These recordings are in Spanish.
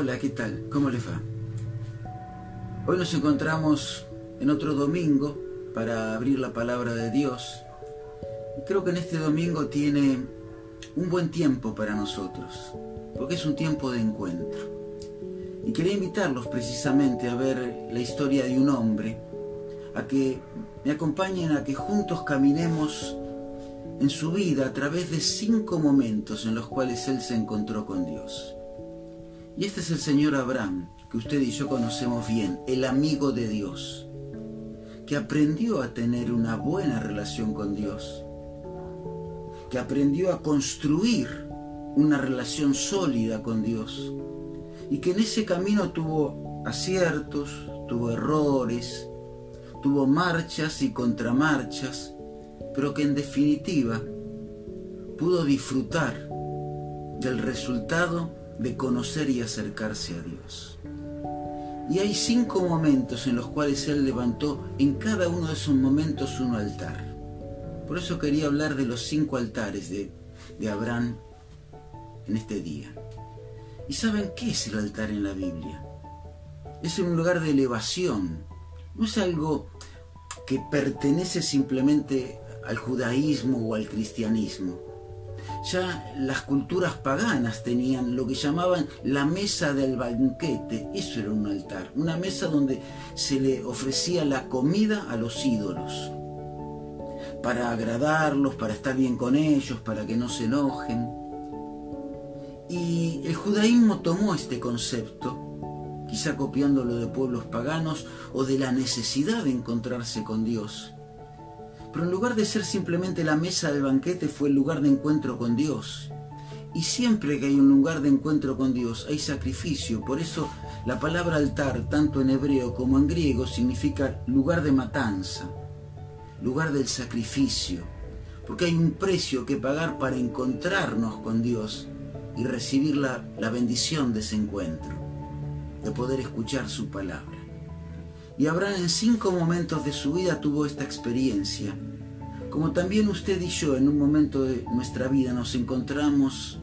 Hola, ¿qué tal? ¿Cómo les va? Hoy nos encontramos en otro domingo para abrir la palabra de Dios. Creo que en este domingo tiene un buen tiempo para nosotros, porque es un tiempo de encuentro. Y quería invitarlos precisamente a ver la historia de un hombre, a que me acompañen a que juntos caminemos en su vida a través de cinco momentos en los cuales él se encontró con Dios. Y este es el señor Abraham, que usted y yo conocemos bien, el amigo de Dios, que aprendió a tener una buena relación con Dios, que aprendió a construir una relación sólida con Dios y que en ese camino tuvo aciertos, tuvo errores, tuvo marchas y contramarchas, pero que en definitiva pudo disfrutar del resultado de conocer y acercarse a Dios. Y hay cinco momentos en los cuales Él levantó en cada uno de esos momentos un altar. Por eso quería hablar de los cinco altares de, de Abraham en este día. ¿Y saben qué es el altar en la Biblia? Es un lugar de elevación. No es algo que pertenece simplemente al judaísmo o al cristianismo ya las culturas paganas tenían lo que llamaban la mesa del banquete. Eso era un altar, una mesa donde se le ofrecía la comida a los ídolos, para agradarlos, para estar bien con ellos, para que no se enojen. Y el judaísmo tomó este concepto, quizá copiándolo de pueblos paganos o de la necesidad de encontrarse con Dios pero en lugar de ser simplemente la mesa del banquete fue el lugar de encuentro con Dios. Y siempre que hay un lugar de encuentro con Dios hay sacrificio. Por eso la palabra altar, tanto en hebreo como en griego, significa lugar de matanza, lugar del sacrificio. Porque hay un precio que pagar para encontrarnos con Dios y recibir la, la bendición de ese encuentro, de poder escuchar su palabra. Y Abraham en cinco momentos de su vida tuvo esta experiencia. Como también usted y yo en un momento de nuestra vida nos encontramos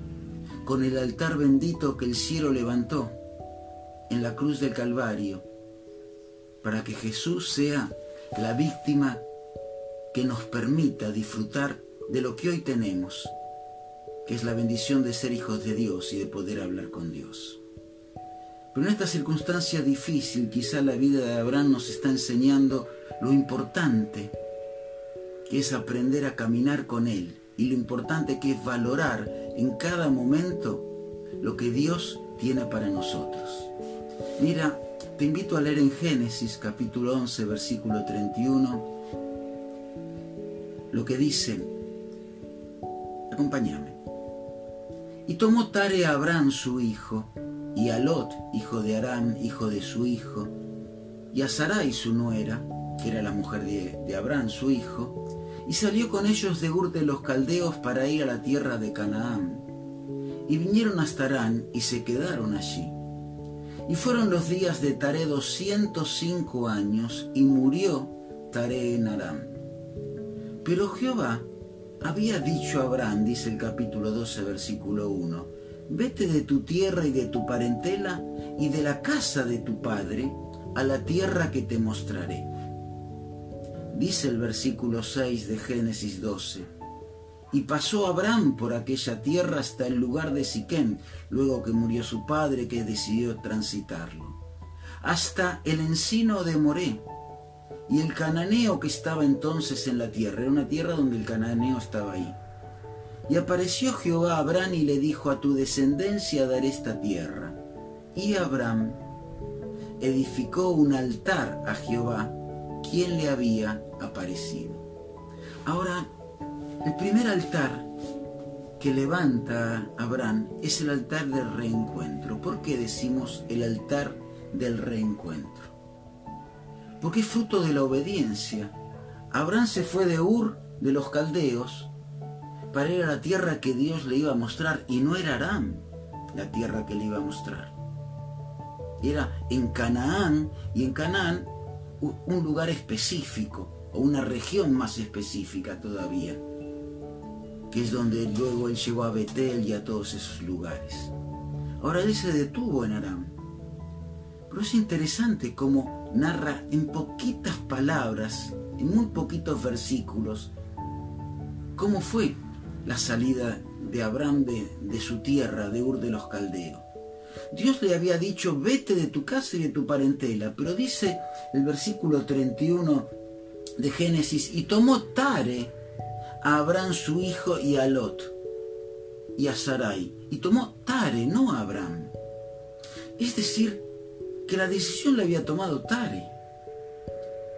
con el altar bendito que el cielo levantó en la cruz del Calvario, para que Jesús sea la víctima que nos permita disfrutar de lo que hoy tenemos, que es la bendición de ser hijos de Dios y de poder hablar con Dios. Pero en esta circunstancia difícil, quizá la vida de Abraham nos está enseñando lo importante es aprender a caminar con Él y lo importante que es valorar en cada momento lo que Dios tiene para nosotros. Mira, te invito a leer en Génesis capítulo 11, versículo 31, lo que dice, acompáñame. Y tomó Tare a Abraham su hijo, y a Lot, hijo de Aram, hijo de su hijo, y a Sarai su nuera, que era la mujer de, de Abraham, su hijo, y salió con ellos de Ur de los Caldeos para ir a la tierra de Canaán. Y vinieron hasta Arán y se quedaron allí. Y fueron los días de doscientos cinco años, y murió Tare en Aram. Pero Jehová había dicho a Abraham, dice el capítulo 12, versículo 1, vete de tu tierra y de tu parentela y de la casa de tu padre a la tierra que te mostraré. Dice el versículo 6 de Génesis 12. Y pasó Abraham por aquella tierra hasta el lugar de Siquem, luego que murió su padre que decidió transitarlo, hasta el encino de Moré. Y el cananeo que estaba entonces en la tierra, era una tierra donde el cananeo estaba ahí y apareció Jehová a Abraham y le dijo, a tu descendencia daré esta tierra. Y Abraham edificó un altar a Jehová, quien le había aparecido. Ahora, el primer altar que levanta Abraham es el altar del reencuentro. ¿Por qué decimos el altar del reencuentro? Porque es fruto de la obediencia. Abraham se fue de Ur de los caldeos para ir a la tierra que Dios le iba a mostrar y no era Aram la tierra que le iba a mostrar. Era en Canaán y en Canaán un lugar específico o una región más específica todavía, que es donde luego él llegó a Betel y a todos esos lugares. Ahora él se detuvo en Aram. Pero es interesante cómo narra en poquitas palabras, en muy poquitos versículos, cómo fue la salida de Abraham de, su tierra, de Ur de los Caldeos. Dios le había dicho, vete de tu casa y de tu parentela, pero dice el versículo 31 de Génesis, y tomó Tare a Abraham su hijo y a Lot y a Sarai, y tomó Tare, no a Abraham. Es decir, que la decisión la había tomado Tare.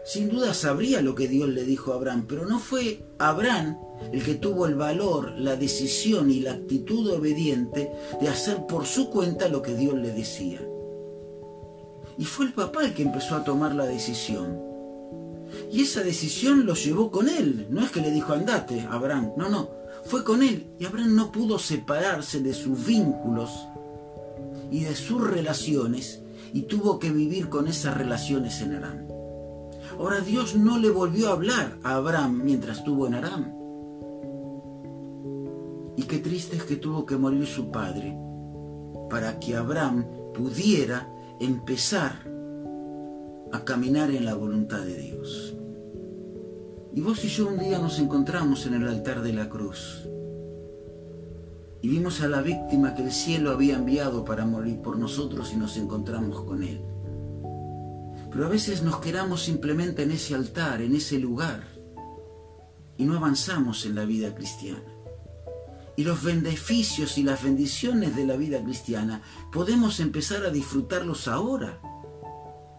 Sin duda sabría lo que Dios le dijo a Abraham, pero no fue Abraham el que tuvo el valor, la decisión y la actitud obediente de hacer por su cuenta lo que Dios le decía. Y fue el papá el que empezó a tomar la decisión. Y esa decisión lo llevó con él. No es que le dijo andate, Abraham. No, no. Fue con él. Y Abraham no pudo separarse de sus vínculos y de sus relaciones y tuvo que vivir con esas relaciones en Aram. Ahora Dios no le volvió a hablar a Abraham mientras estuvo en Aram. Y qué triste es que tuvo que morir su padre para que Abraham pudiera empezar a caminar en la voluntad de Dios. Y vos y yo un día nos encontramos en el altar de la cruz y vimos a la víctima que el cielo había enviado para morir por nosotros y nos encontramos con Él. Pero a veces nos quedamos simplemente en ese altar, en ese lugar, y no avanzamos en la vida cristiana. Y los beneficios y las bendiciones de la vida cristiana podemos empezar a disfrutarlos ahora.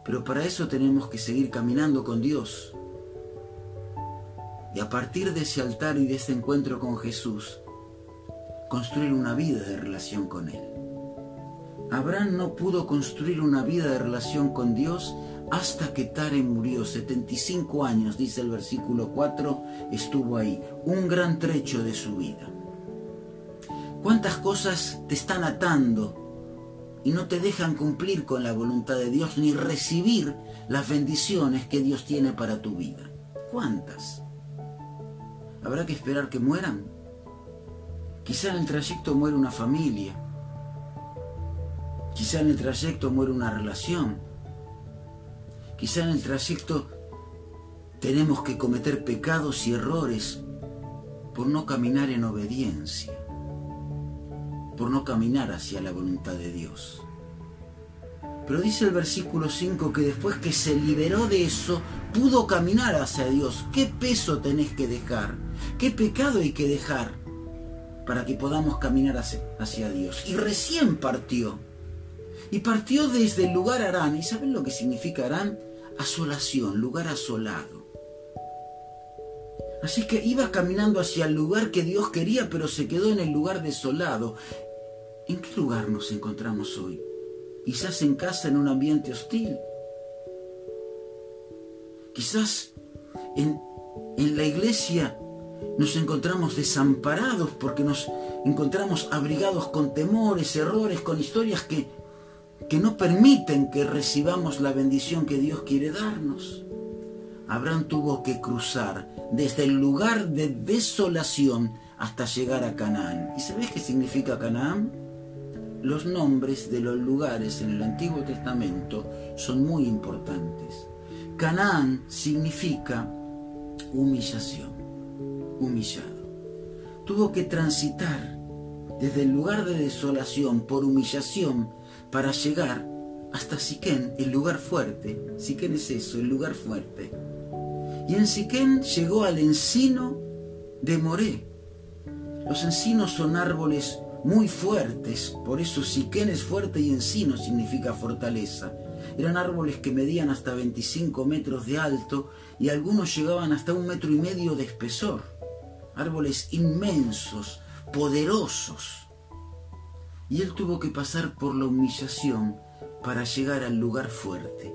Pero para eso tenemos que seguir caminando con Dios. Y a partir de ese altar y de ese encuentro con Jesús, construir una vida de relación con Él. Abraham no pudo construir una vida de relación con Dios hasta que Tare murió. 75 años, dice el versículo 4, estuvo ahí. Un gran trecho de su vida. ¿Cuántas cosas te están atando y no te dejan cumplir con la voluntad de Dios ni recibir las bendiciones que Dios tiene para tu vida? ¿Cuántas? ¿Habrá que esperar que mueran? Quizá en el trayecto muere una familia. Quizá en el trayecto muere una relación. Quizá en el trayecto tenemos que cometer pecados y errores por no caminar en obediencia, por no caminar hacia la voluntad de Dios. Pero dice el versículo 5 que después que se liberó de eso, pudo caminar hacia Dios. ¿Qué peso tenés que dejar? ¿Qué pecado hay que dejar? para que podamos caminar hacia, Dios. Y recién partió. Y partió desde el lugar Arán. ¿Y saben lo que significa Arán? Asolación, lugar asolado. Así que iba caminando hacia el lugar que Dios quería, pero se quedó en el lugar desolado. ¿En qué lugar nos encontramos hoy? Quizás en casa en un ambiente hostil. Quizás en, en la iglesia nos encontramos desamparados porque nos encontramos abrigados con temores, errores, con historias que, que no permiten que recibamos la bendición que Dios quiere darnos. Abraham tuvo que cruzar desde el lugar de desolación hasta llegar a Canaán. ¿Y sabes qué significa Canaán? Los nombres de los lugares en el Antiguo Testamento son muy importantes. Canaán significa humillación humillado. Tuvo que transitar desde el lugar de desolación por humillación para llegar hasta Siquén, el lugar fuerte. Siquén es eso, el lugar fuerte. Y en Siquén llegó al encino de Moré. Los encinos son árboles muy fuertes, por eso Siquén es fuerte y encino significa fortaleza. Eran árboles que medían hasta 25 metros de alto y algunos llegaban hasta un metro y medio de espesor árboles inmensos, poderosos. Y él tuvo que pasar por la humillación para llegar al lugar fuerte.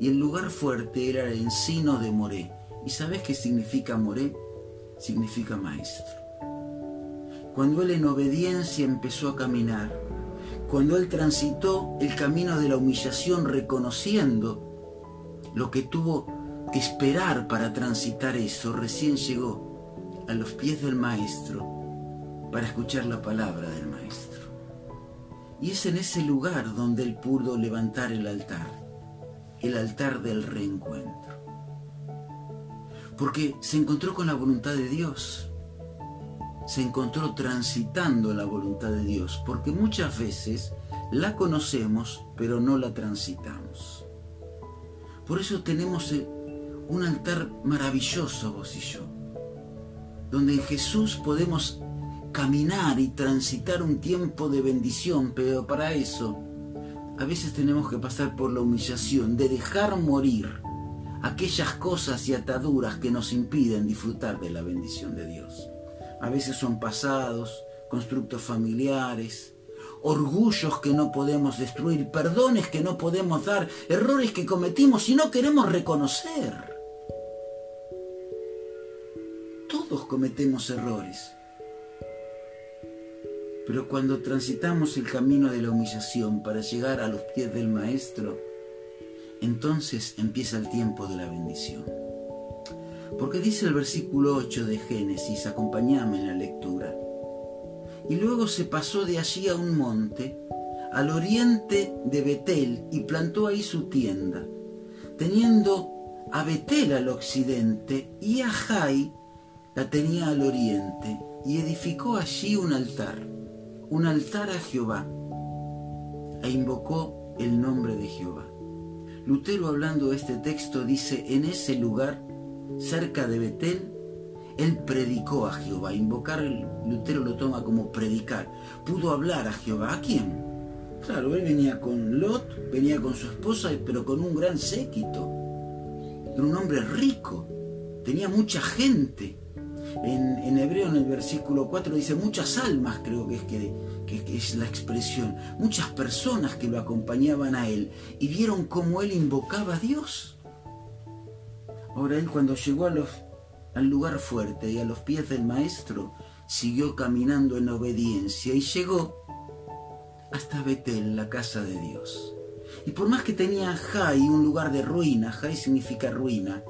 Y el lugar fuerte era el encino de Moré. ¿Y sabes qué significa Moré? Significa maestro. Cuando él en obediencia empezó a caminar, cuando él transitó el camino de la humillación reconociendo lo que tuvo que esperar para transitar eso, recién llegó a los pies del Maestro para escuchar la palabra del Maestro. Y es en ese lugar donde él pudo levantar el altar, el altar del reencuentro. Porque se encontró con la voluntad de Dios, se encontró transitando la voluntad de Dios, porque muchas veces la conocemos, pero no la transitamos. Por eso tenemos eh, un altar maravilloso, vos y yo, donde en Jesús podemos caminar y transitar un tiempo de bendición, pero para eso a veces tenemos que pasar por la humillación de dejar morir aquellas cosas y ataduras que nos impiden disfrutar de la bendición de Dios. A veces son pasados, constructos familiares, orgullos que no podemos destruir, perdones que no podemos dar, errores que cometimos y no queremos reconocer. Todos cometemos errores. Pero cuando transitamos el camino de la humillación para llegar a los pies del Maestro, entonces empieza el tiempo de la bendición. Porque dice el versículo 8 de Génesis, acompáñame en la lectura. Y luego se pasó de allí a un monte, al oriente de Betel, y plantó ahí su tienda, teniendo a Betel al occidente y a Jai la tenía al oriente, y edificó allí un altar un altar a Jehová e invocó el nombre de Jehová. Lutero hablando de este texto dice, en ese lugar, cerca de Betel, él predicó a Jehová. Invocar, Lutero lo toma como predicar. Pudo hablar a Jehová. ¿A quién? Claro, él venía con Lot, venía con su esposa, pero con un gran séquito. Era un hombre rico, tenía mucha gente. En, hebreo, en el versículo 4, dice muchas almas, creo que es, que, es la expresión, muchas personas que lo acompañaban a él y vieron cómo él invocaba a Dios. Ahora él cuando llegó al lugar fuerte y a los pies del maestro, siguió caminando en obediencia y llegó hasta Betel, la casa de Dios. Y por más que tenía Jai, un lugar de ruina, Jai significa ruina,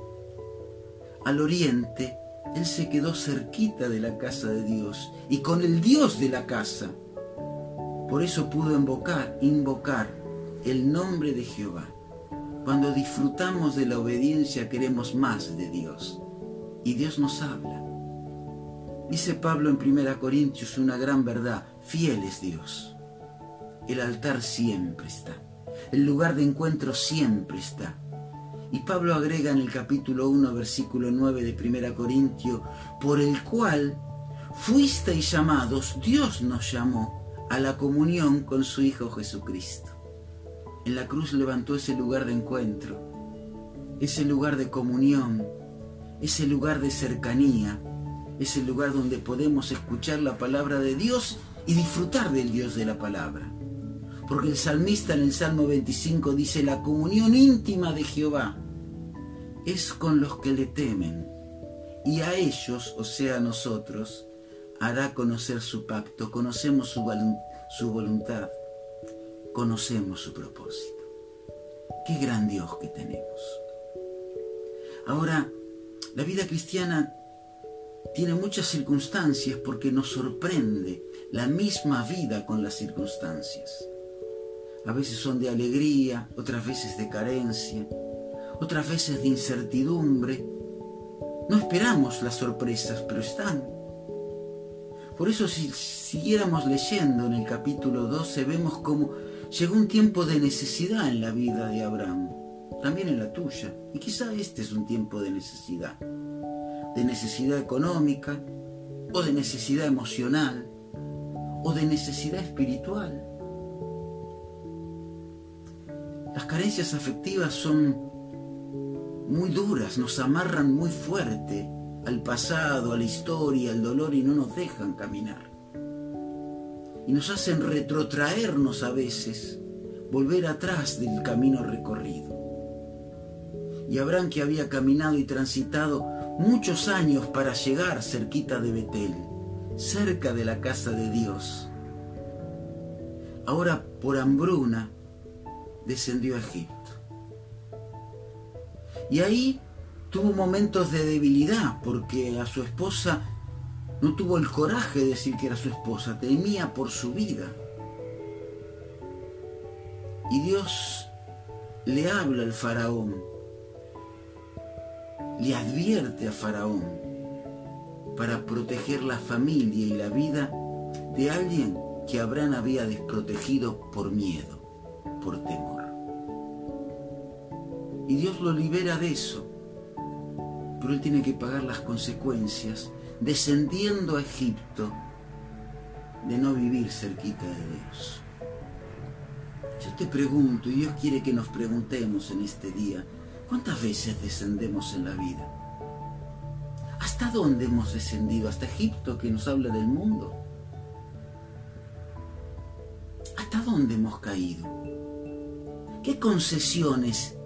al oriente él se quedó cerquita de la casa de Dios y con el Dios de la casa. Por eso pudo invocar, invocar el nombre de Jehová. Cuando disfrutamos de la obediencia queremos más de Dios y Dios nos habla. Dice Pablo en 1 Corintios una gran verdad, fiel es Dios. El altar siempre está, el lugar de encuentro siempre está. Pablo agrega en el capítulo 1, versículo 9 de 1 Corintio, por el cual fuisteis llamados, Dios nos llamó a la comunión con su Hijo Jesucristo. En la cruz levantó ese lugar de encuentro, ese lugar de comunión, ese lugar de cercanía, ese lugar donde podemos escuchar la palabra de Dios y disfrutar del Dios de la palabra. Porque el salmista en el Salmo 25 dice, la comunión íntima de Jehová es con los que le temen, y a ellos, o sea, a nosotros, hará conocer su pacto, conocemos su, voluntad, conocemos su propósito. Qué gran Dios que tenemos. Ahora, la vida cristiana tiene muchas circunstancias porque nos sorprende la misma vida con las circunstancias. A veces son de alegría, otras veces de carencia, otras veces de incertidumbre. No esperamos las sorpresas, pero están. Por eso si siguiéramos leyendo en el capítulo 12, vemos cómo llegó un tiempo de necesidad en la vida de Abraham, también en la tuya. Y quizá este es un tiempo de necesidad, de necesidad económica, o de necesidad emocional, o de necesidad espiritual. Las carencias afectivas son muy duras, nos amarran muy fuerte al pasado, a la historia, al dolor y no nos dejan caminar. Y nos hacen retrotraernos a veces, volver atrás del camino recorrido. Y Abraham que había caminado y transitado muchos años para llegar cerquita de Betel, cerca de la casa de Dios, ahora por hambruna descendió a Egipto. Y ahí tuvo momentos de debilidad porque a su esposa no tuvo el coraje de decir que era su esposa, temía por su vida. Y Dios le habla al faraón, le advierte a faraón para proteger la familia y la vida de alguien que Abraham había desprotegido por miedo, por temor. Y Dios lo libera de eso, pero él tiene que pagar las consecuencias descendiendo a Egipto de no vivir cerquita de Dios. Yo te pregunto, y Dios quiere que nos preguntemos en este día, ¿cuántas veces descendemos en la vida? ¿Hasta dónde hemos descendido? ¿Hasta Egipto que nos habla del mundo? ¿Hasta dónde hemos caído? ¿Qué concesiones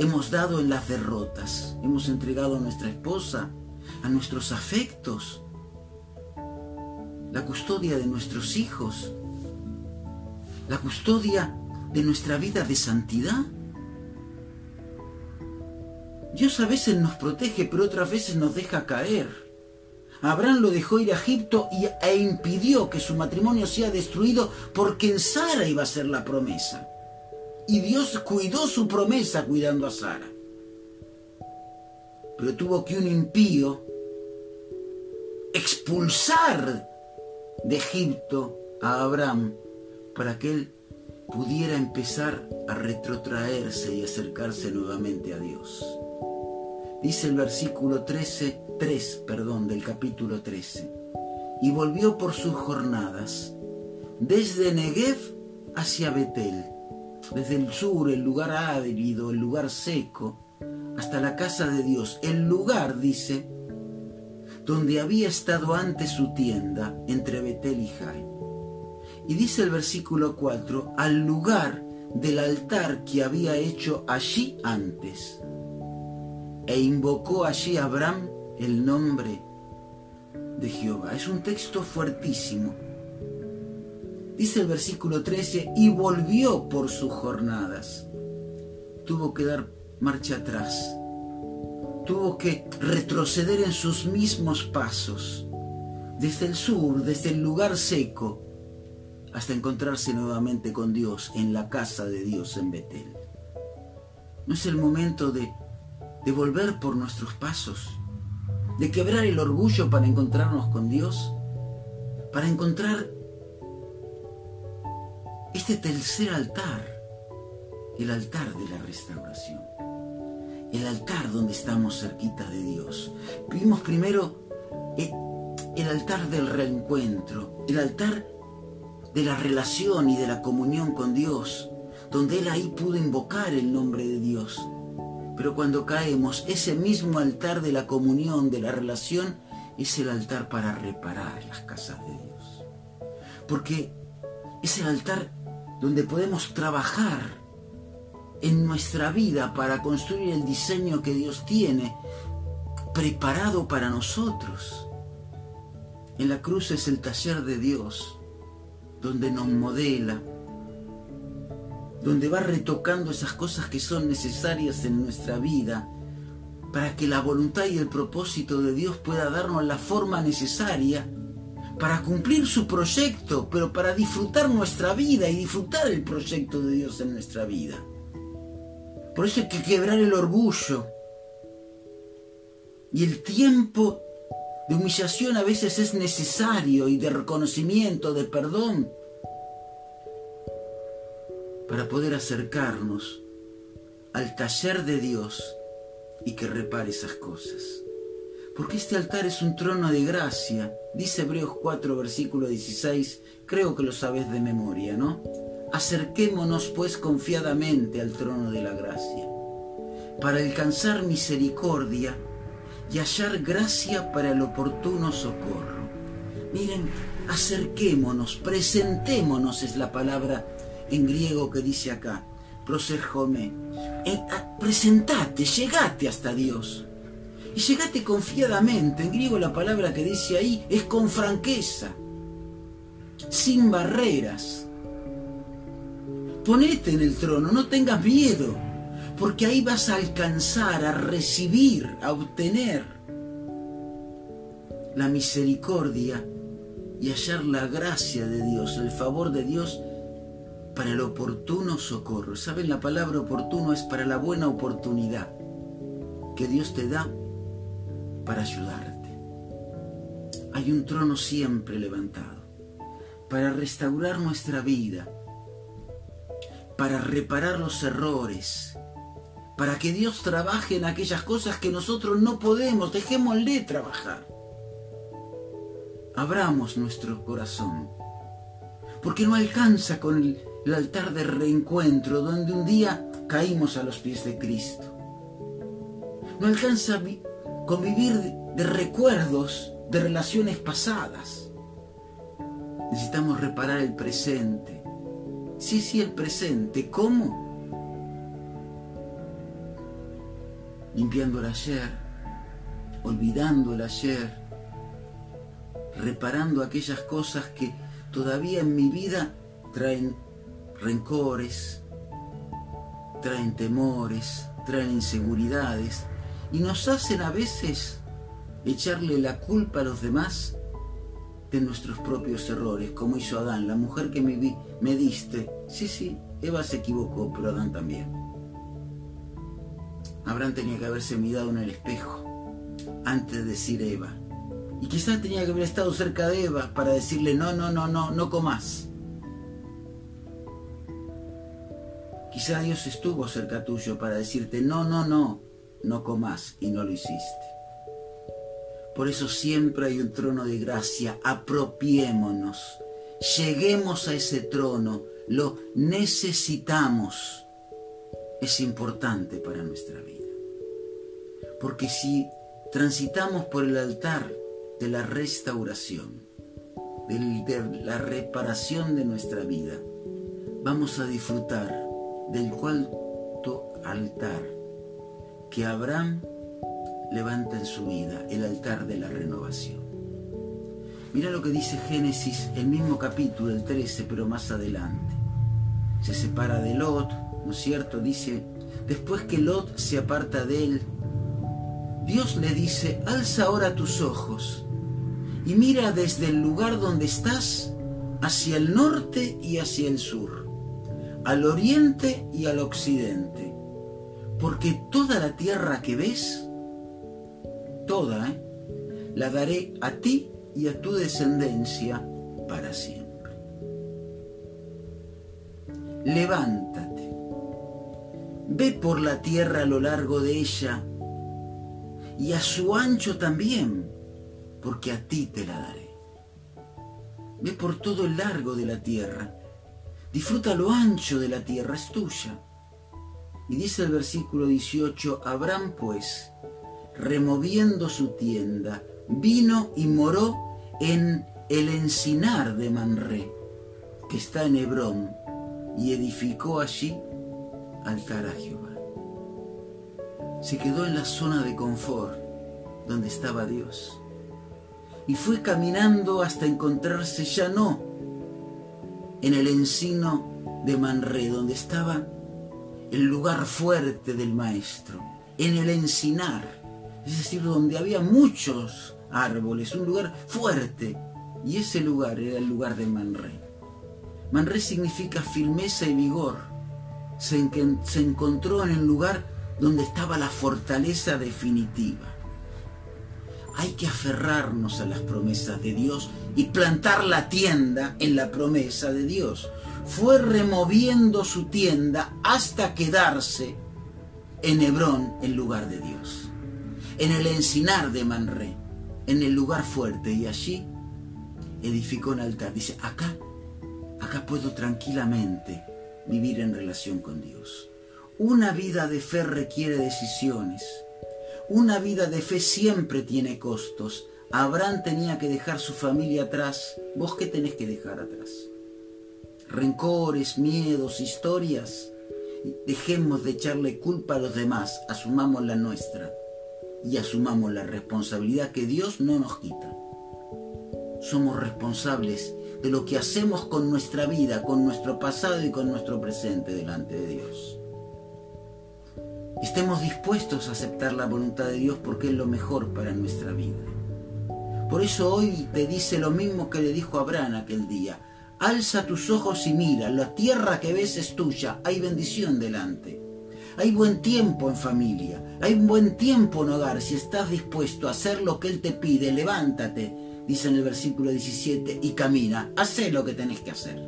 hemos dado en las derrotas? ¿Hemos entregado a nuestra esposa, a nuestros afectos, la custodia de nuestros hijos, la custodia de nuestra vida de santidad. Dios a veces nos protege, pero otras veces nos deja caer. Abraham lo dejó ir a Egipto y, e impidió que su matrimonio sea destruido porque en Sara iba a ser la promesa. Y Dios cuidó su promesa cuidando a Sara. Pero tuvo que un impío expulsar de Egipto a Abraham para que él pudiera empezar a retrotraerse y acercarse nuevamente a Dios. Dice el versículo 13, 3, perdón, del capítulo 13. Y volvió por sus jornadas, desde Negev hacia Betel, desde el sur, el lugar árido, el lugar seco, hasta la casa de Dios, el lugar, dice, donde había estado antes su tienda entre Betel y Jai. Y dice el versículo 4, al lugar del altar que había hecho allí antes. E invocó allí Abraham el nombre de Jehová. Es un texto fuertísimo. Dice el versículo 13, y volvió por sus jornadas. Tuvo que dar marcha atrás tuvo que retroceder en sus mismos pasos, desde el sur, desde el lugar seco, hasta encontrarse nuevamente con Dios en la casa de Dios en Betel. ¿No es el momento de, de volver por nuestros pasos? ¿De quebrar el orgullo para encontrarnos con Dios? Para encontrar este tercer altar, el altar de la restauración el altar donde estamos cerquita de Dios. Vimos primero eh, el, altar del reencuentro, el altar de la relación y de la comunión con Dios, donde Él ahí pudo invocar el nombre de Dios. Pero cuando caemos, ese mismo altar de la comunión, de la relación, es el altar para reparar las casas de Dios. Porque es el altar donde podemos trabajar en nuestra vida para construir el diseño que Dios tiene preparado para nosotros. En la cruz es el taller de Dios, donde nos modela, donde va retocando esas cosas que son necesarias en nuestra vida para que la voluntad y el propósito de Dios pueda darnos la forma necesaria para cumplir su proyecto, pero para disfrutar nuestra vida y disfrutar el proyecto de Dios en nuestra vida. Por eso hay que quebrar el orgullo. Y el tiempo de humillación a veces es necesario y de reconocimiento, de perdón, para poder acercarnos al taller de Dios y que repare esas cosas. Porque este altar es un trono de gracia, dice Hebreos 4, versículo 16, creo que lo sabes de memoria, ¿no? Acerquémonos pues confiadamente al trono de la gracia, para alcanzar misericordia y hallar gracia para el oportuno socorro. Miren, acerquémonos, presentémonos es la palabra en griego que dice acá, proserjome. Eh, presentate, llegate hasta Dios. Y llegate confiadamente. En griego la palabra que dice ahí es con franqueza, sin barreras Ponete en el trono, no tengas miedo, porque ahí vas a alcanzar, a recibir, a obtener la misericordia y hallar la gracia de Dios, el favor de Dios para el oportuno socorro. ¿Saben? La palabra oportuno es para la buena oportunidad que Dios te da para ayudarte. Hay un trono siempre levantado para restaurar nuestra vida, para reparar los errores, para que Dios trabaje en aquellas cosas que nosotros no podemos, dejémosle trabajar. Abramos nuestro corazón, porque no alcanza con el, altar de reencuentro donde un día caímos a los pies de Cristo. No alcanza con vivir de recuerdos de relaciones pasadas. Necesitamos reparar el presente. Sí, sí, el presente. ¿Cómo? Limpiando el ayer, olvidando el ayer, reparando aquellas cosas que todavía en mi vida traen rencores, traen temores, traen inseguridades y nos hacen a veces echarle la culpa a los demás de nuestros propios errores, como hizo Adán, la mujer que me, vi, me diste. Sí, sí, Eva se equivocó, pero Adán también. Abraham tenía que haberse mirado en el espejo antes de decir Eva. Y quizás tenía que haber estado cerca de Eva para decirle, no, no, no, no, no comas. Quizá Dios estuvo cerca tuyo para decirte, no, no, no, no comas y no lo hiciste. Por eso siempre hay un trono de gracia. Apropiémonos. Lleguemos a ese trono. Lo necesitamos. Es importante para nuestra vida. Porque si transitamos por el altar de la restauración, de la reparación de nuestra vida, vamos a disfrutar del cuarto altar que Abraham levanta en su vida el altar de la renovación. Mira lo que dice Génesis, el mismo capítulo, el 13, pero más adelante. Se separa de Lot, ¿no es cierto? Dice, después que Lot se aparta de él, Dios le dice, alza ahora tus ojos y mira desde el lugar donde estás hacia el norte y hacia el sur, al oriente y al occidente, porque toda la tierra que ves toda, la daré a ti y a tu descendencia para siempre. Levántate, ve por la tierra a lo largo de ella y a su ancho también, porque a ti te la daré. Ve por todo el largo de la tierra, disfruta lo ancho de la tierra, es tuya. Y dice el versículo 18, Abraham pues, removiendo su tienda, vino y moró en el encinar de Manré, que está en Hebrón, y edificó allí altar a Jehová. Se quedó en la zona de confort donde estaba Dios y fue caminando hasta encontrarse ya no en el encino de Manré, donde estaba el lugar fuerte del maestro, en el encinar es decir, donde había muchos árboles, un lugar fuerte. Y ese lugar era el lugar de Manré. Manré significa firmeza y vigor. Se, se encontró en el lugar donde estaba la fortaleza definitiva. Hay que aferrarnos a las promesas de Dios y plantar la tienda en la promesa de Dios. Fue removiendo su tienda hasta quedarse en Hebrón, en lugar de Dios en el encinar de Manré, en el lugar fuerte, y allí edificó un altar. Dice, acá, acá puedo tranquilamente vivir en relación con Dios. Una vida de fe requiere decisiones. Una vida de fe siempre tiene costos. Abraham tenía que dejar su familia atrás. ¿Vos qué tenés que dejar atrás? Rencores, miedos, historias. Dejemos de echarle culpa a los demás, asumamos la nuestra y asumamos la responsabilidad que Dios no nos quita. Somos responsables de lo que hacemos con nuestra vida, con nuestro pasado y con nuestro presente delante de Dios. Estemos dispuestos a aceptar la voluntad de Dios porque es lo mejor para nuestra vida. Por eso hoy te dice lo mismo que le dijo Abraham aquel día. alza tus ojos y mira, la tierra que ves es tuya, hay bendición delante. Hay buen tiempo en familia, hay buen tiempo en hogar. Si estás dispuesto a hacer lo que Él te pide, levántate, dice en el versículo 17, y camina, haz lo que tenés que hacer.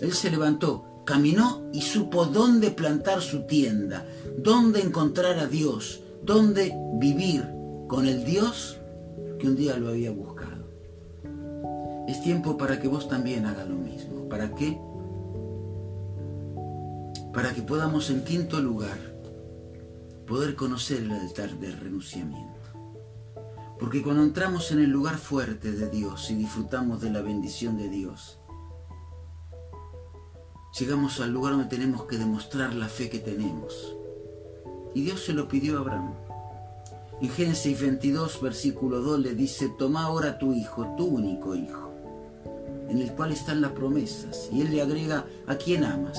Él se levantó, caminó y supo dónde plantar su tienda, dónde encontrar a Dios, dónde vivir con el Dios que un día lo había buscado. Es tiempo para que vos también hagas lo mismo. ¿Para qué? Para que podamos en quinto lugar poder conocer el altar del renunciamiento. Porque cuando entramos en el lugar fuerte de Dios y disfrutamos de la bendición de Dios, llegamos al lugar donde tenemos que demostrar la fe que tenemos. Y Dios se lo pidió a Abraham. En Génesis 22, versículo 2 le dice, toma ahora tu hijo, tu único hijo, en el cual están las promesas. Y él le agrega, ¿a quién amas?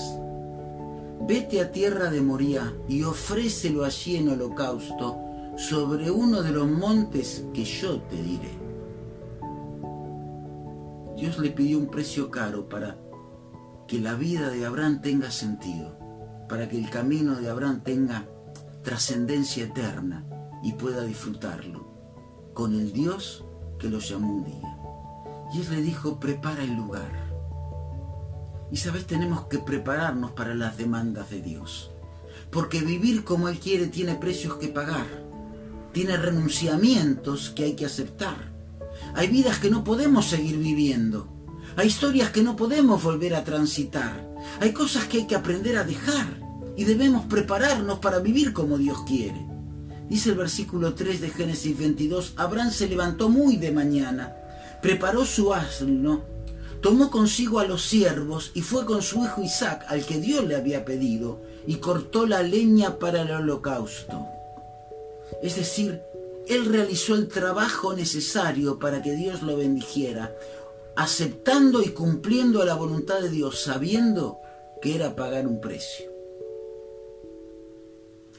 Vete a tierra de Moría y ofrécelo allí en holocausto sobre uno de los montes que yo te diré. Dios le pidió un precio caro para que la vida de Abraham tenga sentido, para que el camino de Abraham tenga trascendencia eterna y pueda disfrutarlo con el Dios que lo llamó un día. Y él le dijo, prepara el lugar. Y sabes, tenemos que prepararnos para las demandas de Dios. Porque vivir como Él quiere tiene precios que pagar. Tiene renunciamientos que hay que aceptar. Hay vidas que no podemos seguir viviendo. Hay historias que no podemos volver a transitar. Hay cosas que hay que aprender a dejar. Y debemos prepararnos para vivir como Dios quiere. Dice el versículo 3 de Génesis 22, Abraham se levantó muy de mañana, preparó su asno, tomó consigo a los siervos y fue con su hijo Isaac, al que Dios le había pedido, y cortó la leña para el holocausto. Es decir, él realizó el trabajo necesario para que Dios lo bendijera, aceptando y cumpliendo la voluntad de Dios, sabiendo que era pagar un precio.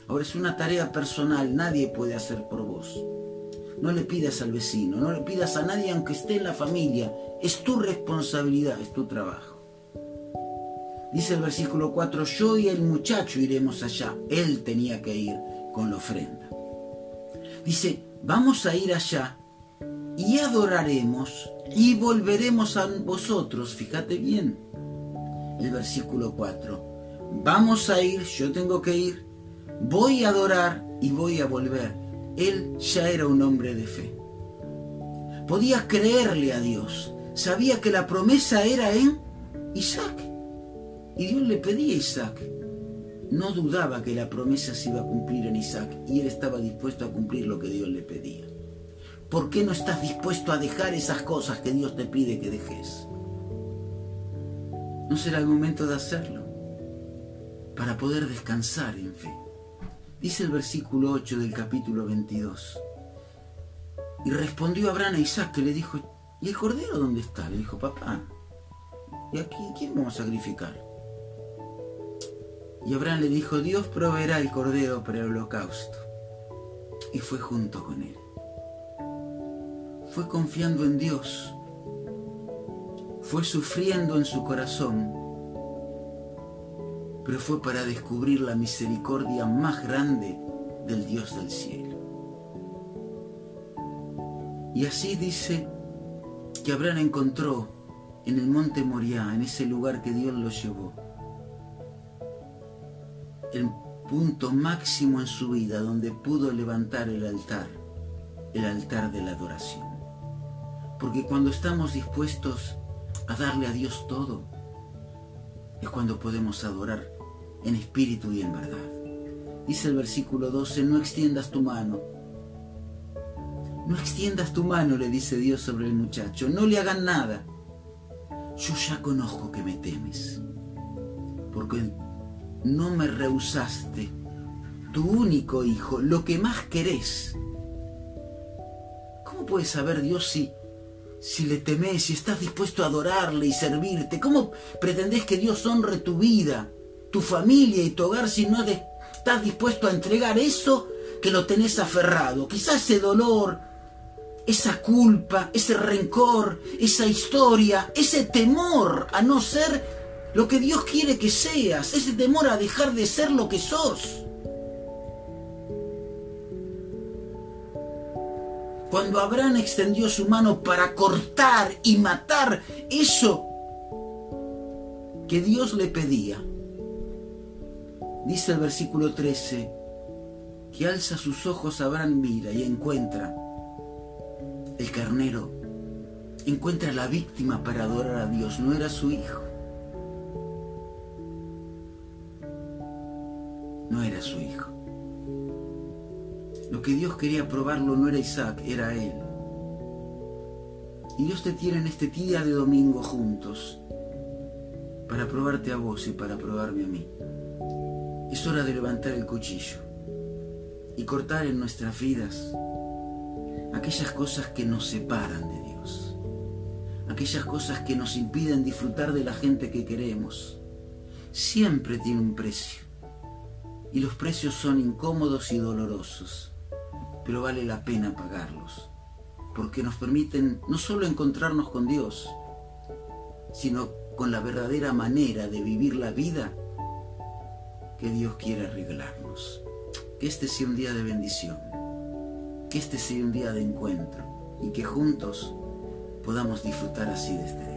Ahora es una tarea personal, nadie puede hacer por vos. No le pidas al vecino, no le pidas a nadie aunque esté en la familia. Es tu responsabilidad, es tu trabajo. Dice el versículo 4, yo y el muchacho iremos allá. Él tenía que ir con la ofrenda. Dice, vamos a ir allá y adoraremos y volveremos a vosotros. Fíjate bien. El versículo 4. Vamos a ir, yo tengo que ir, voy a adorar y voy a volver. Él ya era un hombre de fe. Podía creerle a Dios. Sabía que la promesa era en Isaac. Y Dios le pedía a Isaac. No dudaba que la promesa se iba a cumplir en Isaac y él estaba dispuesto a cumplir lo que Dios le pedía. ¿Por qué no estás dispuesto a dejar esas cosas que Dios te pide que dejes? ¿No será el momento de hacerlo? Para poder descansar en fe. Dice el versículo 8 del capítulo 22. Y respondió Abraham a Isaac que le dijo, ¿y el cordero dónde está? Le dijo, papá, ¿y aquí quién vamos a sacrificar? Y Abraham le dijo, Dios proveerá el cordero para el holocausto. Y fue junto con él. Fue confiando en Dios. Fue sufriendo en su corazón pero fue para descubrir la misericordia más grande del Dios del cielo. Y así dice que Abraham encontró en el monte Moriah, en ese lugar que Dios lo llevó, el punto máximo en su vida donde pudo levantar el altar, el altar de la adoración. Porque cuando estamos dispuestos a darle a Dios todo, es cuando podemos adorar en espíritu y en verdad. Dice el versículo 12, no extiendas tu mano. No extiendas tu mano, le dice Dios sobre el muchacho. No le hagan nada. Yo ya conozco que me temes. Porque no me rehusaste tu único hijo, lo que más querés. ¿Cómo puedes saber Dios si, si le temes, si estás dispuesto a adorarle y servirte? ¿Cómo pretendés que Dios honre tu vida? tu familia y tu hogar si no estás dispuesto a entregar eso que lo tenés aferrado. Quizás ese dolor, esa culpa, ese rencor, esa historia, ese temor a no ser lo que Dios quiere que seas, ese temor a dejar de ser lo que sos. Cuando Abraham extendió su mano para cortar y matar eso que Dios le pedía, dice el versículo 13, que alza sus ojos, Abraham mira y encuentra el carnero, encuentra la víctima para adorar a Dios, no era su hijo. No era su hijo. Lo que Dios quería probarlo no era Isaac, era él. Y Dios te tiene en este día de domingo juntos para probarte a vos y para probarme a mí. Es hora de levantar el cuchillo y cortar en nuestras vidas aquellas cosas que nos separan de Dios, aquellas cosas que nos impiden disfrutar de la gente que queremos. Siempre tiene un precio y los precios son incómodos y dolorosos pero vale la pena pagarlos, porque nos permiten no solo encontrarnos con Dios, sino con la verdadera manera de vivir la vida que Dios quiere arreglarnos. Que este sea un día de bendición, que este sea un día de encuentro y que juntos podamos disfrutar así de este día.